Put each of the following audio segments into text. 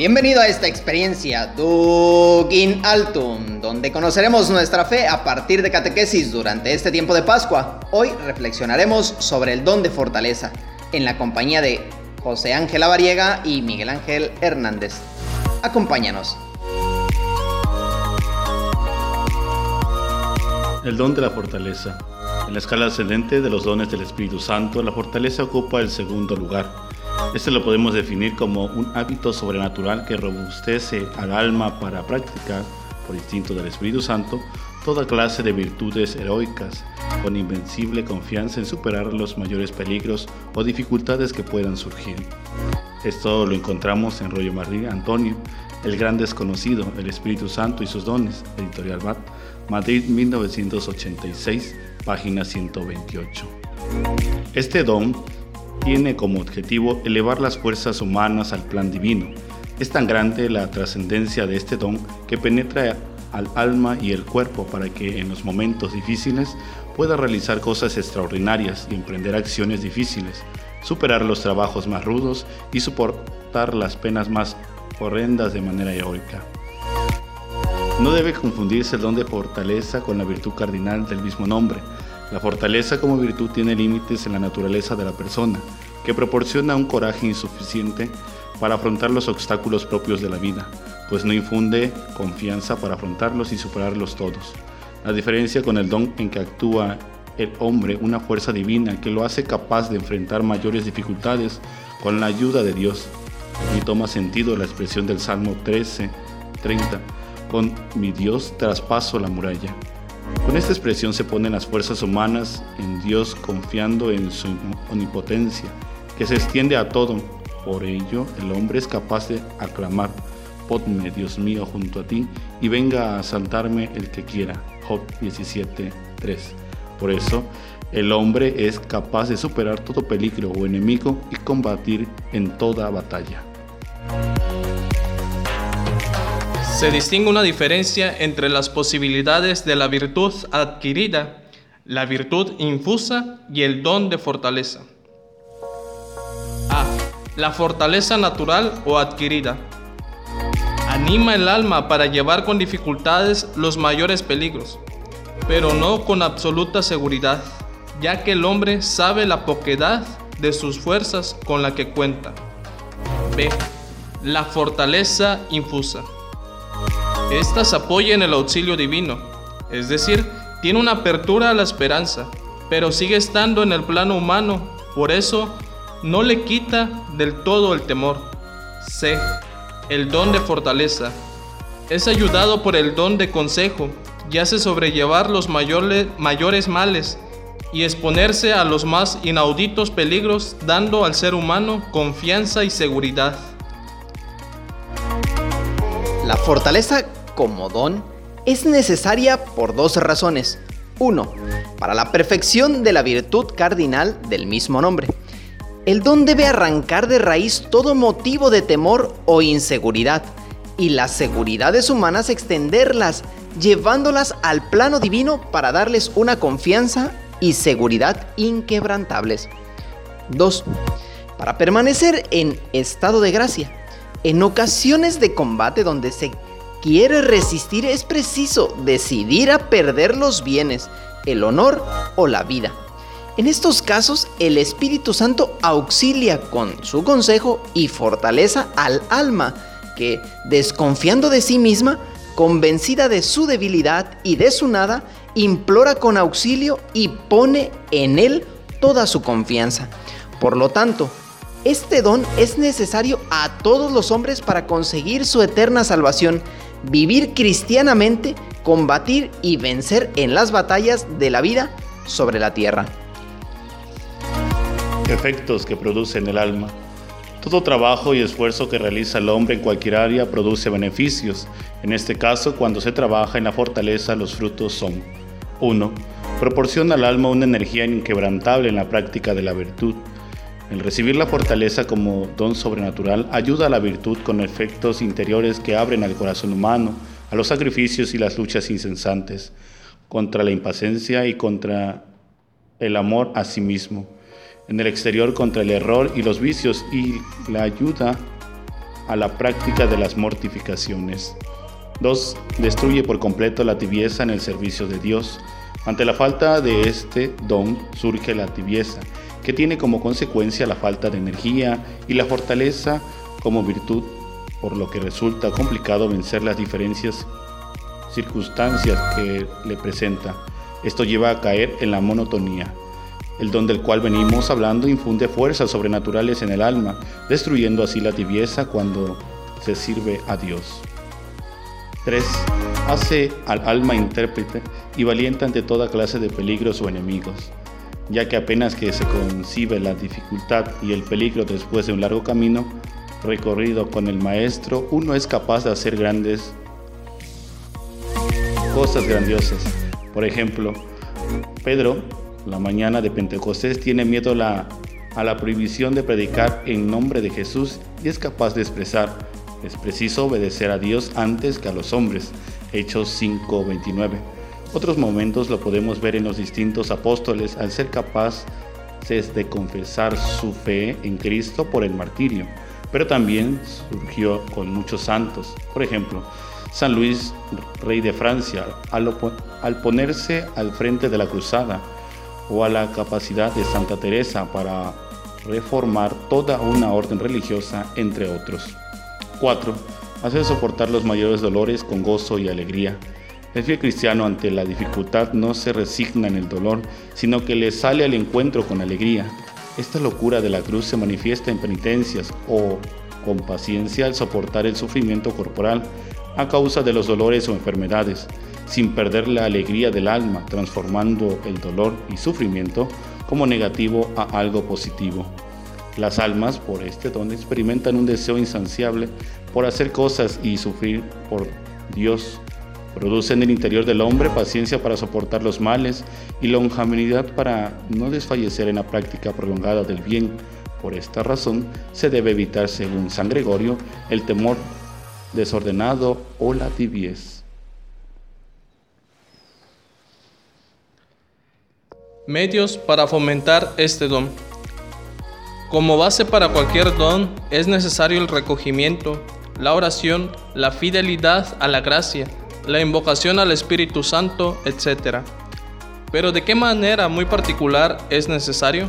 Bienvenido a esta experiencia Dugin Altum, donde conoceremos nuestra fe a partir de catequesis durante este tiempo de Pascua. Hoy reflexionaremos sobre el don de fortaleza, en la compañía de José Ángel Avariega y Miguel Ángel Hernández. Acompáñanos. El don de la fortaleza. En la escala ascendente de los dones del Espíritu Santo, la fortaleza ocupa el segundo lugar. Este lo podemos definir como un hábito sobrenatural que robustece al alma para practicar, por instinto del Espíritu Santo, toda clase de virtudes heroicas, con invencible confianza en superar los mayores peligros o dificultades que puedan surgir. Esto lo encontramos en Rollo María Antonio, El Gran Desconocido, El Espíritu Santo y sus dones, editorial BAT, Madrid 1986, página 128. Este don tiene como objetivo elevar las fuerzas humanas al plan divino. Es tan grande la trascendencia de este don que penetra al alma y el cuerpo para que en los momentos difíciles pueda realizar cosas extraordinarias y emprender acciones difíciles, superar los trabajos más rudos y soportar las penas más horrendas de manera heroica. No debe confundirse el don de fortaleza con la virtud cardinal del mismo nombre, la fortaleza como virtud tiene límites en la naturaleza de la persona, que proporciona un coraje insuficiente para afrontar los obstáculos propios de la vida, pues no infunde confianza para afrontarlos y superarlos todos. La diferencia con el don en que actúa el hombre, una fuerza divina que lo hace capaz de enfrentar mayores dificultades con la ayuda de Dios. Y toma sentido la expresión del Salmo 13, 30, con mi Dios traspaso la muralla. Con esta expresión se ponen las fuerzas humanas en Dios confiando en su omnipotencia, que se extiende a todo. Por ello, el hombre es capaz de aclamar, Podme, Dios mío, junto a ti, y venga a asaltarme el que quiera. Job 17.3. Por eso, el hombre es capaz de superar todo peligro o enemigo y combatir en toda batalla. Se distingue una diferencia entre las posibilidades de la virtud adquirida, la virtud infusa y el don de fortaleza. A. La fortaleza natural o adquirida. Anima el alma para llevar con dificultades los mayores peligros, pero no con absoluta seguridad, ya que el hombre sabe la poquedad de sus fuerzas con la que cuenta. B. La fortaleza infusa. Estas apoyan el auxilio divino, es decir, tiene una apertura a la esperanza, pero sigue estando en el plano humano, por eso no le quita del todo el temor. C. El don de fortaleza. Es ayudado por el don de consejo y hace sobrellevar los mayores males y exponerse a los más inauditos peligros, dando al ser humano confianza y seguridad. La fortaleza como don es necesaria por dos razones. Uno, para la perfección de la virtud cardinal del mismo nombre. El don debe arrancar de raíz todo motivo de temor o inseguridad y las seguridades humanas extenderlas, llevándolas al plano divino para darles una confianza y seguridad inquebrantables. 2. Para permanecer en estado de gracia. En ocasiones de combate donde se quiere resistir es preciso decidir a perder los bienes, el honor o la vida. En estos casos, el Espíritu Santo auxilia con su consejo y fortaleza al alma, que, desconfiando de sí misma, convencida de su debilidad y de su nada, implora con auxilio y pone en él toda su confianza. Por lo tanto, este don es necesario a todos los hombres para conseguir su eterna salvación vivir cristianamente, combatir y vencer en las batallas de la vida sobre la tierra. Efectos que producen el alma. Todo trabajo y esfuerzo que realiza el hombre en cualquier área produce beneficios. En este caso, cuando se trabaja en la fortaleza, los frutos son 1. Proporciona al alma una energía inquebrantable en la práctica de la virtud. El recibir la fortaleza como don sobrenatural ayuda a la virtud con efectos interiores que abren al corazón humano, a los sacrificios y las luchas incesantes, contra la impaciencia y contra el amor a sí mismo. En el exterior contra el error y los vicios y la ayuda a la práctica de las mortificaciones. 2. Destruye por completo la tibieza en el servicio de Dios. Ante la falta de este don surge la tibieza, que tiene como consecuencia la falta de energía y la fortaleza como virtud, por lo que resulta complicado vencer las diferencias circunstancias que le presenta. Esto lleva a caer en la monotonía. El don del cual venimos hablando infunde fuerzas sobrenaturales en el alma, destruyendo así la tibieza cuando se sirve a Dios. 3. Hace al alma intérprete y valiente ante toda clase de peligros o enemigos, ya que apenas que se concibe la dificultad y el peligro después de un largo camino recorrido con el Maestro, uno es capaz de hacer grandes cosas grandiosas. Por ejemplo, Pedro, la mañana de Pentecostés, tiene miedo a la, prohibición de predicar en nombre de Jesús y es capaz de expresar, es preciso obedecer a Dios antes que a los hombres. Hechos 5:29. Otros momentos lo podemos ver en los distintos apóstoles al ser capaces de confesar su fe en Cristo por el martirio, pero también surgió con muchos santos. Por ejemplo, San Luis, rey de Francia, al, ponerse al frente de la cruzada, o a la capacidad de Santa Teresa para reformar toda una orden religiosa, entre otros. 4. Hacer soportar los mayores dolores con gozo y alegría. El fiel cristiano ante la dificultad no se resigna en el dolor, sino que le sale al encuentro con alegría. Esta locura de la cruz se manifiesta en penitencias o con paciencia al soportar el sufrimiento corporal a causa de los dolores o enfermedades, sin perder la alegría del alma, transformando el dolor y sufrimiento como negativo a algo positivo. Las almas, por este don, experimentan un deseo insaciable por hacer cosas y sufrir por Dios. Producen en el interior del hombre paciencia para soportar los males y longanimidad para no desfallecer en la práctica prolongada del bien. Por esta razón, se debe evitar, según San Gregorio, el temor desordenado o la tibiez. Medios para fomentar este don. Como base para cualquier don es necesario el recogimiento, la oración, la fidelidad a la gracia, la invocación al Espíritu Santo, etc. Pero ¿de qué manera muy particular es necesario?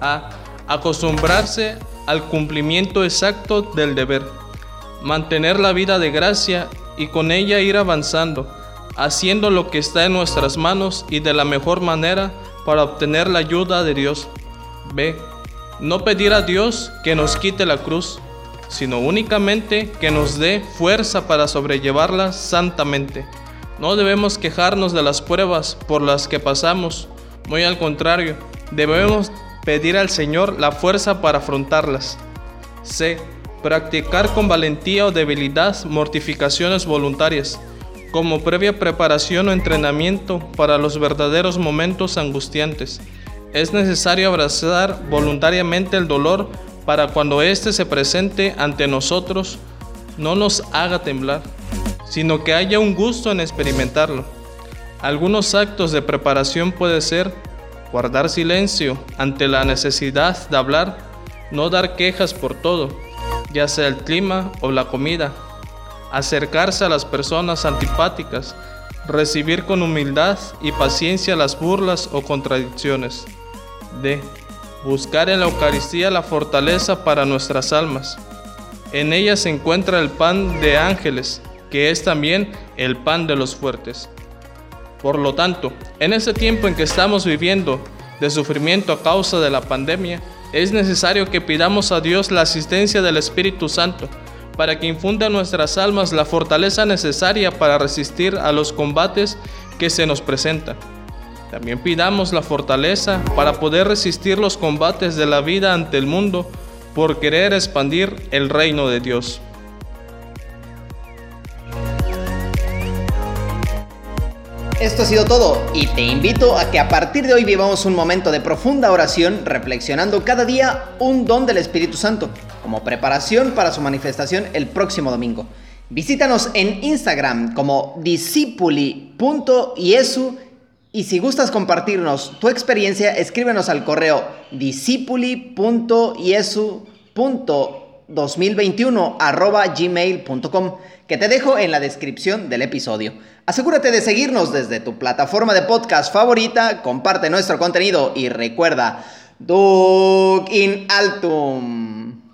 A. Acostumbrarse al cumplimiento exacto del deber mantener la vida de gracia y con ella ir avanzando, haciendo lo que está en nuestras manos y de la mejor manera para obtener la ayuda de Dios. B. No pedir a Dios que nos quite la cruz, sino únicamente que nos dé fuerza para sobrellevarla santamente. No debemos quejarnos de las pruebas por las que pasamos, muy al contrario, debemos pedir al Señor la fuerza para afrontarlas. C Practicar con valentía o debilidad mortificaciones voluntarias, como previa preparación o entrenamiento para los verdaderos momentos angustiantes. Es necesario abrazar voluntariamente el dolor para cuando éste se presente ante nosotros no nos haga temblar, sino que haya un gusto en experimentarlo. Algunos actos de preparación puede ser guardar silencio ante la necesidad de hablar, no dar quejas por todo, ya sea el clima o la comida, acercarse a las personas antipáticas, recibir con humildad y paciencia las burlas o contradicciones. D. Buscar en la Eucaristía la fortaleza para nuestras almas. En ella se encuentra el pan de ángeles, que es también el pan de los fuertes. Por lo tanto, en este tiempo en que estamos viviendo de sufrimiento a causa de la pandemia, es necesario que pidamos a Dios la asistencia del Espíritu Santo para que infunda en nuestras almas la fortaleza necesaria para resistir a los combates que se nos presentan. También pidamos la fortaleza para poder resistir los combates de la vida ante el mundo por querer expandir el reino de Dios. Esto ha sido todo y te invito a que a partir de hoy vivamos un momento de profunda oración reflexionando cada día un don del Espíritu Santo como preparación para su manifestación el próximo domingo. Visítanos en Instagram como discipuli.iesu y si gustas compartirnos tu experiencia, escríbenos al correo discipuli.iesu.com 2021 arroba gmail.com que te dejo en la descripción del episodio. Asegúrate de seguirnos desde tu plataforma de podcast favorita, comparte nuestro contenido y recuerda, Duc in Altum.